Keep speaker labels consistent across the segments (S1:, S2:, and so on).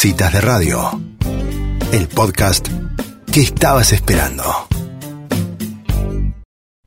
S1: Citas de Radio, el podcast que estabas esperando.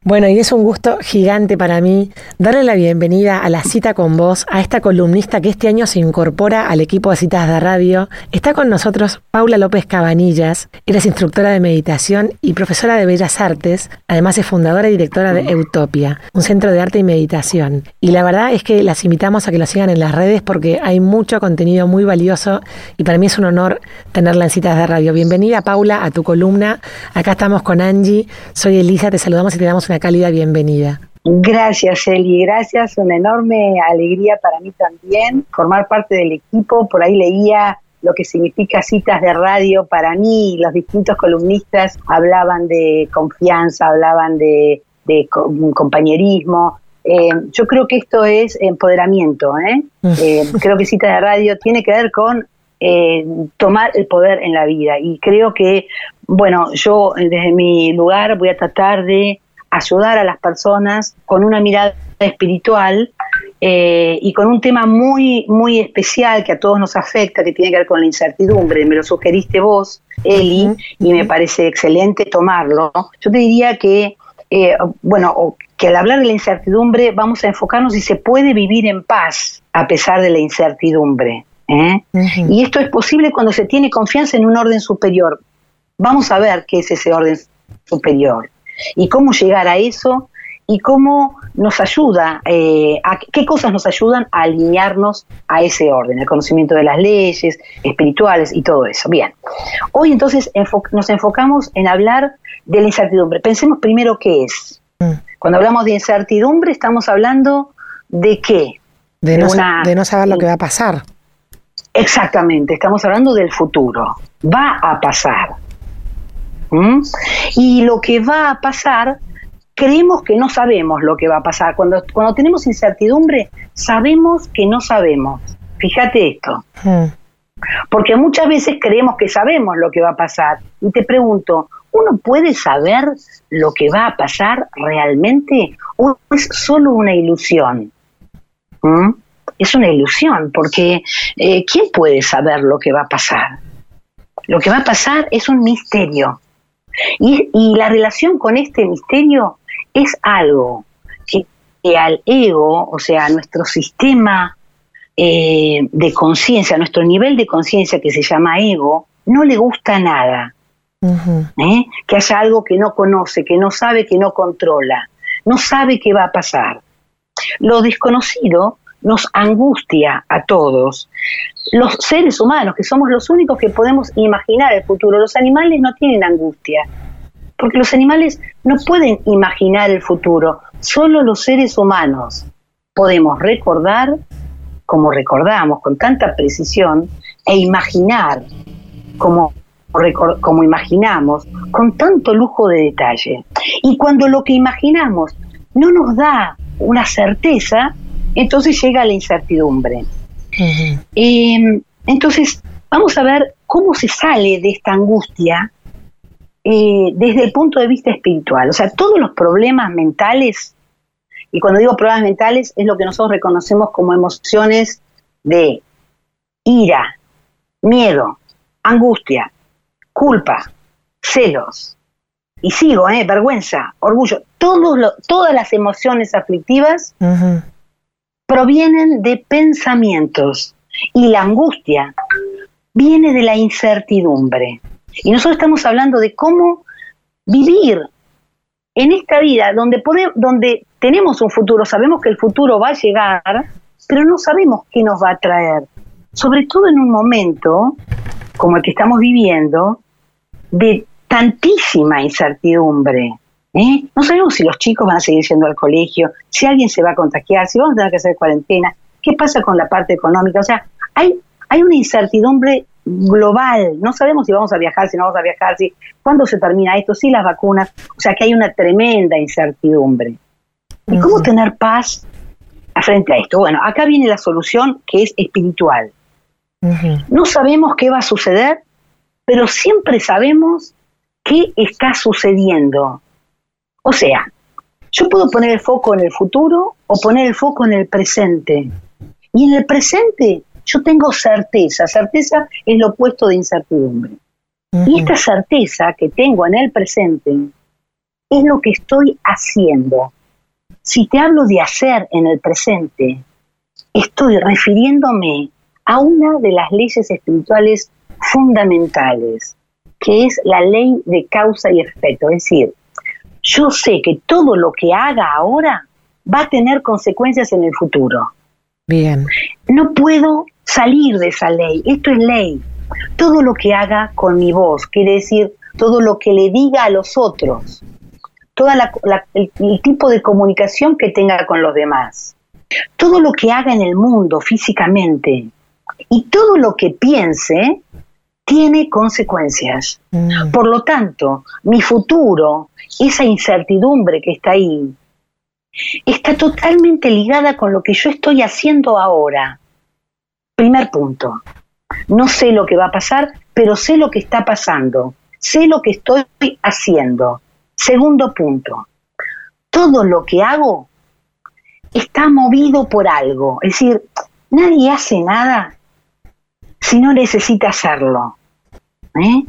S2: Bueno, y es un gusto gigante para mí darle la bienvenida a la cita con vos, a esta columnista que este año se incorpora al equipo de citas de radio. Está con nosotros Paula López Cabanillas, eres instructora de meditación y profesora de Bellas Artes, además es fundadora y directora de Utopia, un centro de arte y meditación. Y la verdad es que las invitamos a que lo sigan en las redes porque hay mucho contenido muy valioso y para mí es un honor tenerla en citas de radio. Bienvenida Paula a tu columna. Acá estamos con Angie, soy Elisa, te saludamos y te damos una cálida bienvenida.
S3: Gracias, Eli, gracias. Una enorme alegría para mí también formar parte del equipo. Por ahí leía lo que significa citas de radio para mí. Los distintos columnistas hablaban de confianza, hablaban de, compañerismo. Eh, yo creo que esto es empoderamiento. ¿eh? ¿eh? creo que citas de radio tiene que ver con eh, tomar el poder en la vida. Y creo que, bueno, yo desde mi lugar voy a tratar de ayudar a las personas con una mirada espiritual eh, y con un tema muy, muy especial que a todos nos afecta, que tiene que ver con la incertidumbre. Me lo sugeriste vos, Eli, y me parece excelente tomarlo. Yo te diría que, eh, bueno, que al hablar de la incertidumbre vamos a enfocarnos si se puede vivir en paz a pesar de la incertidumbre. ¿eh? Y esto es posible cuando se tiene confianza en un orden superior. Vamos a ver qué es ese orden superior y cómo llegar a eso y cómo nos ayuda, eh, a, qué cosas nos ayudan a alinearnos a ese orden, el conocimiento de las leyes espirituales y todo eso. Bien, hoy entonces nos enfocamos en hablar de la incertidumbre. Pensemos primero qué es. Mm. Cuando hablamos de incertidumbre estamos hablando de qué.
S2: De, no, de no saber lo que va a pasar.
S3: Exactamente, estamos hablando del futuro. Va a pasar. ¿Mm? Y lo que va a pasar, creemos que no sabemos lo que va a pasar. Cuando, cuando tenemos incertidumbre, sabemos que no sabemos. Fíjate esto. Hmm. Porque muchas veces creemos que sabemos lo que va a pasar. Y te pregunto, ¿uno puede saber lo que va a pasar realmente o es solo una ilusión? ¿Mm? Es una ilusión, porque eh, ¿quién puede saber lo que va a pasar? Lo que va a pasar es un misterio. Y, la relación con este misterio es algo que, al ego, o sea, a nuestro sistema eh, de conciencia, a nuestro nivel de conciencia que se llama ego, no le gusta nada. ¿Eh? Que haya algo que no conoce, que no sabe, que no controla, no sabe qué va a pasar. Lo desconocido nos angustia a todos. Los seres humanos, que somos los únicos que podemos imaginar el futuro, los animales no tienen angustia, porque los animales no pueden imaginar el futuro, solo los seres humanos podemos recordar como recordamos con tanta precisión e imaginar como, como imaginamos con tanto lujo de detalle. Y cuando lo que imaginamos no nos da una certeza, entonces llega la incertidumbre. Em, entonces, vamos a ver cómo se sale de esta angustia eh, desde el punto de vista espiritual. O sea, todos los problemas mentales, y cuando digo problemas mentales, es lo que nosotros reconocemos como emociones de ira, miedo, angustia, culpa, celos, y sigo, ¿eh? vergüenza, orgullo, todos todas las emociones aflictivas provienen de pensamientos y la angustia viene de la incertidumbre. Y nosotros estamos hablando de cómo vivir en esta vida donde, donde tenemos un futuro, sabemos que el futuro va a llegar, pero no sabemos qué nos va a traer. Sobre todo en un momento como el que estamos viviendo, de tantísima incertidumbre. ¿Eh? No sabemos si los chicos van a seguir yendo al colegio, si alguien se va a contagiar, si vamos a tener que hacer cuarentena, qué pasa con la parte económica. O sea, hay, hay una incertidumbre global. No sabemos si vamos a viajar, si no vamos a viajar, si cuándo se termina esto, si las vacunas. O sea, que hay una tremenda incertidumbre. ¿Y cómo tener paz frente a esto? Bueno, acá viene la solución que es espiritual. No sabemos qué va a suceder, pero siempre sabemos qué está sucediendo. O sea, yo puedo poner el foco en el futuro o poner el foco en el presente. Y en el presente Yo tengo certeza, certeza es lo opuesto de incertidumbre. Y esta certeza que tengo en el presente es lo que estoy haciendo. Si te hablo de hacer en el presente, estoy refiriéndome a una de las leyes espirituales fundamentales, que es la ley de causa y efecto. Es decir, yo sé que todo lo que haga ahora va a tener consecuencias en el futuro.
S2: Bien.
S3: No puedo salir de esa ley. Esto es ley. Todo lo que haga con mi voz, quiere decir todo lo que le diga a los otros, todo el, el tipo de comunicación que tenga con los demás, todo lo que haga en el mundo físicamente y todo lo que piense tiene consecuencias.
S2: Mm.
S3: Por lo tanto, mi futuro, esa incertidumbre que está ahí, está totalmente ligada con lo que yo estoy haciendo ahora. Primer punto. No sé lo que va a pasar, pero sé lo que está pasando. Sé lo que estoy haciendo. Segundo punto. Todo lo que hago está movido por algo. Es decir, nadie hace nada si no necesita hacerlo. ¿eh?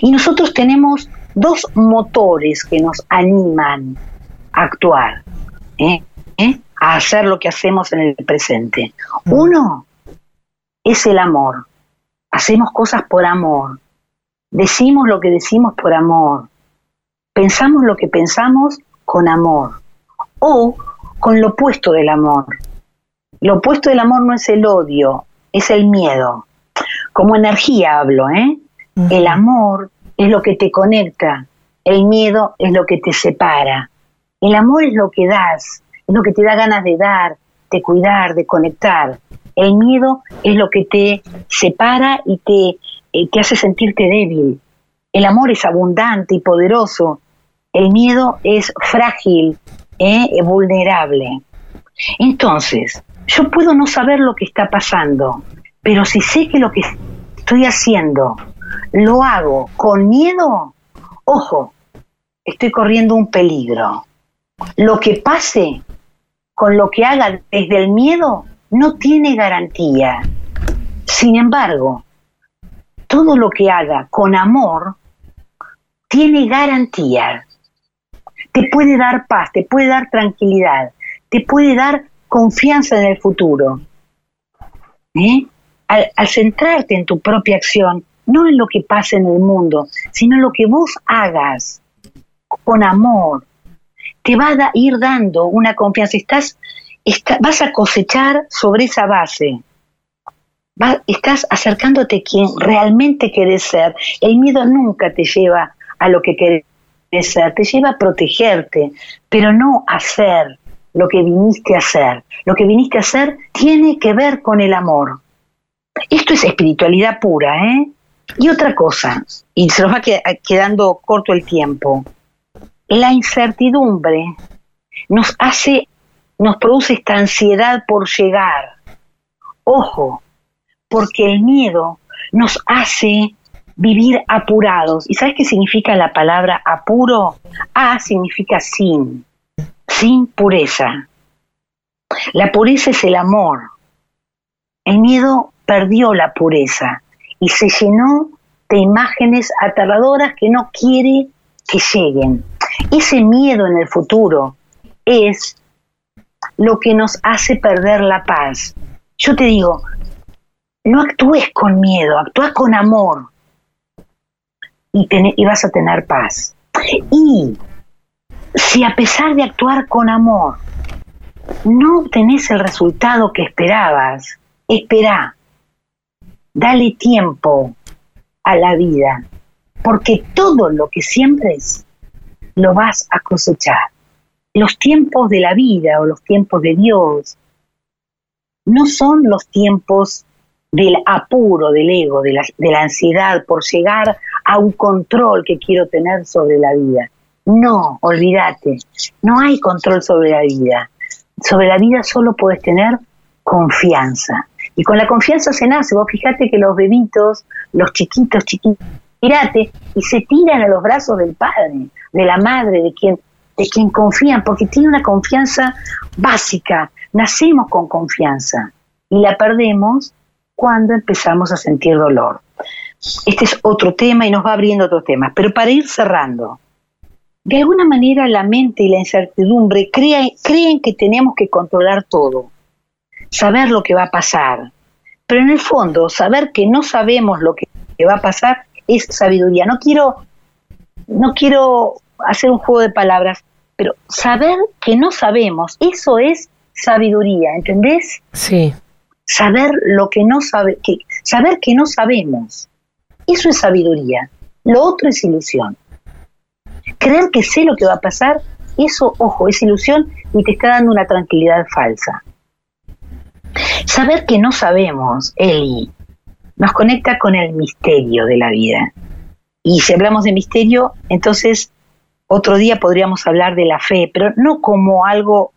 S3: Y nosotros tenemos dos motores que nos animan a actuar, ¿eh? ¿Eh? a hacer lo que hacemos en el presente. Uno es el amor. Hacemos cosas por amor. Decimos lo que decimos por amor. Pensamos lo que pensamos con amor. O con lo opuesto del amor. Lo opuesto del amor no es el odio, es el miedo. Como energía hablo, ¿eh? El amor es lo que te conecta, el miedo es lo que te separa. El amor es lo que das, es lo que te da ganas de dar, de cuidar, de conectar. El miedo es lo que te separa y te, eh, te hace sentirte débil. El amor es abundante y poderoso. El miedo es frágil, ¿eh? vulnerable. Entonces, yo puedo no saber lo que está pasando, pero si sé que lo que estoy haciendo lo hago con miedo, ojo, estoy corriendo un peligro. Lo que pase con lo que haga desde el miedo no tiene garantía. Sin embargo, todo lo que haga con amor tiene garantía. Te puede dar paz, te puede dar tranquilidad, te puede dar confianza en el futuro. ¿Eh? Al, al centrarte en tu propia acción, no en lo que pasa en el mundo, sino en lo que vos hagas con amor, te va a ir dando una confianza. Estás, vas a cosechar sobre esa base. estás acercándote a quien realmente querés ser. El miedo nunca te lleva a lo que querés ser, te lleva a protegerte, pero no a hacer lo que viniste a hacer. Lo que viniste a hacer tiene que ver con el amor. Esto es espiritualidad pura, ¿eh? Y otra cosa, y se nos va quedando corto el tiempo, la incertidumbre nos hace, nos produce esta ansiedad por llegar. Ojo, porque el miedo nos hace vivir apurados. ¿Y sabes qué significa la palabra apuro? A significa sin, sin pureza. La pureza es el amor. El miedo perdió la pureza y se llenó de imágenes aterradoras que no quiere que lleguen. Ese miedo en el futuro es lo que nos hace perder la paz. Yo te digo, no actúes con miedo, actúa con amor y, vas a tener paz. Y si a pesar de actuar con amor no obtenés el resultado que esperabas, espera, dale tiempo a la vida, porque todo lo que siembres lo vas a cosechar. Los tiempos de la vida o los tiempos de Dios no son los tiempos del apuro del ego, de la, de la ansiedad por llegar a un control que quiero tener sobre la vida. No, olvídate, no hay control sobre la vida. Sobre la vida solo puedes tener confianza. Y con la confianza se nace. Vos fíjate que los bebitos, los chiquitos, chiquitos, mirate, y se tiran a los brazos del padre, de la madre, de quien, de quien confían, porque tiene una confianza básica. Nacemos con confianza y la perdemos cuando empezamos a sentir dolor. Este es otro tema y nos va abriendo otros temas. Pero para ir cerrando, de alguna manera la mente y la incertidumbre creen, creen que tenemos que controlar todo, saber lo que va a pasar. Pero en el fondo, saber que no sabemos lo que va a pasar es sabiduría. No quiero, no quiero hacer un juego de palabras, pero saber que no sabemos, eso es sabiduría, ¿entendés?
S2: Sí.
S3: Saber lo que no sabe, que, saber que no sabemos. Eso es sabiduría. Lo otro es ilusión. Creer que sé lo que va a pasar, eso, ojo, es ilusión y te está dando una tranquilidad falsa. Saber que no sabemos, Eli, nos conecta con el misterio de la vida. Y si hablamos de misterio, entonces otro día podríamos hablar de la fe, pero no como algo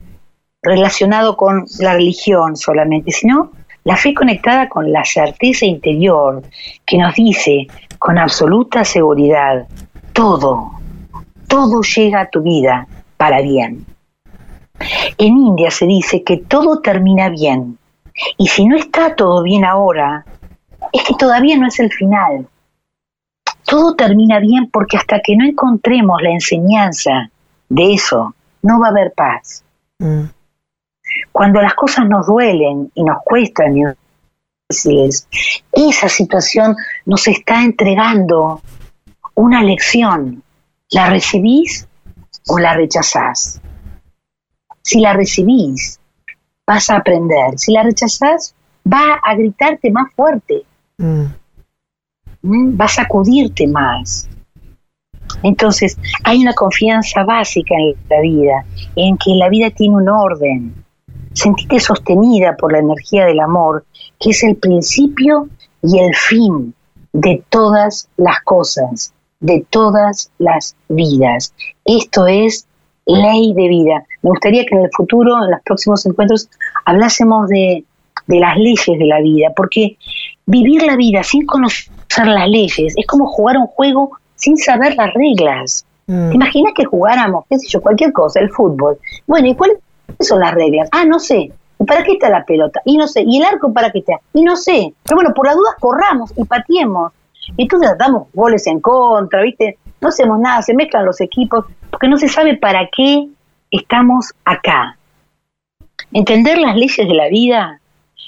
S3: relacionado con la religión solamente, sino la fe conectada con la certeza interior que nos dice con absoluta seguridad, todo, todo llega a tu vida para bien. En India se dice que todo termina bien, y si no está todo bien ahora, es que todavía no es el final. Todo termina bien porque hasta que no encontremos la enseñanza de eso, no va a haber paz. Mm. Cuando las cosas nos duelen y nos cuestan esa situación nos está entregando una lección. ¿La recibís o la rechazás? Si la recibís, vas a aprender. Si la rechazás, va a gritarte más fuerte. Mm. Mm, va a sacudirte más. Entonces, hay una confianza básica en la vida, en que la vida tiene un orden, Sentite sostenida por la energía del amor, que es el principio y el fin de todas las cosas, de todas las vidas. Esto es ley de vida. Me gustaría que en el futuro, en los próximos encuentros, hablásemos de, las leyes de la vida, porque vivir la vida sin conocer las leyes es como jugar un juego sin saber las reglas. Mm. ¿Te imaginas que jugáramos, qué sé yo, cualquier cosa, el fútbol? Bueno, ¿y cuál son las reglas? Ah, no sé. ¿Y para qué está la pelota? Y no sé. ¿Y el arco para qué está? Y no sé. Pero bueno, por las dudas corramos y pateemos. Y entonces damos goles en contra, ¿viste? No hacemos nada, se mezclan los equipos, porque no se sabe para qué estamos acá. Entender las leyes de la vida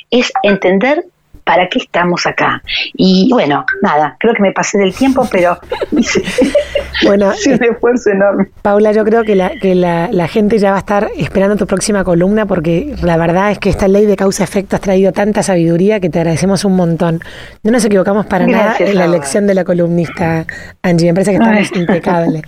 S3: es entender ¿para qué estamos acá? Y bueno, nada, creo que me pasé del tiempo, pero
S2: bueno, es un esfuerzo enorme. Paula, yo creo que, la, que la, la, gente ya va a estar esperando tu próxima columna porque la verdad es que esta ley de causa-efecto has traído tanta sabiduría que te agradecemos un montón. No nos equivocamos para nada en la elección de la columnista, Angie. Me parece que estamos impecables.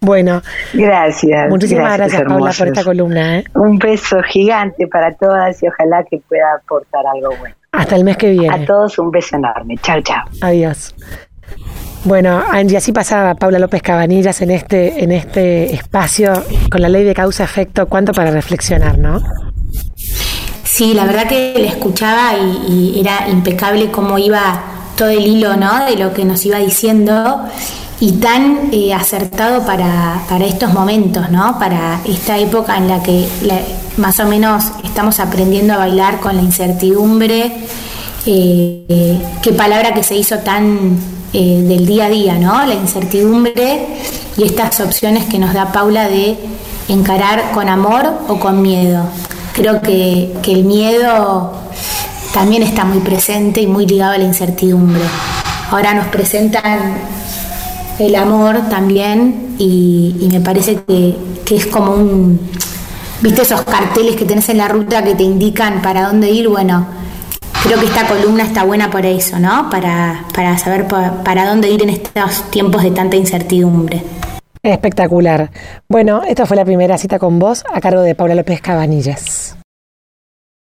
S2: Bueno,
S3: gracias.
S2: Muchísimas gracias, Paula, por esta columna. ¿eh?
S3: Un beso gigante para todas y ojalá que pueda aportar algo bueno.
S2: Hasta el mes que viene.
S3: A todos un beso enorme. Chao, chao.
S2: Adiós. Bueno, Angie, así pasaba Paula López Cabanillas en este, en este espacio con la ley de causa-efecto. ¿Cuánto para reflexionar, no?
S4: Sí, la verdad que le escuchaba y, y, era impecable cómo iba todo el hilo, ¿no? De lo que nos iba diciendo y tan eh, acertado para, para, estos momentos, ¿no? Para esta época en la que más o menos estamos aprendiendo a bailar con la incertidumbre. Eh, qué palabra que se hizo tan eh, del día a día, ¿no? La incertidumbre y estas opciones que nos da Paula de encarar con amor o con miedo. Creo que, que el miedo también está muy presente y muy ligado a la incertidumbre. Ahora nos presentan el amor también y, me parece que, es como un, viste esos carteles que tenés en la ruta que te indican para dónde ir, bueno, creo que esta columna está buena por eso, ¿no? Para, para saber para dónde ir en estos tiempos de tanta incertidumbre.
S2: Espectacular. Bueno, esta fue la primera cita con vos a cargo de Paula López Cabanillas.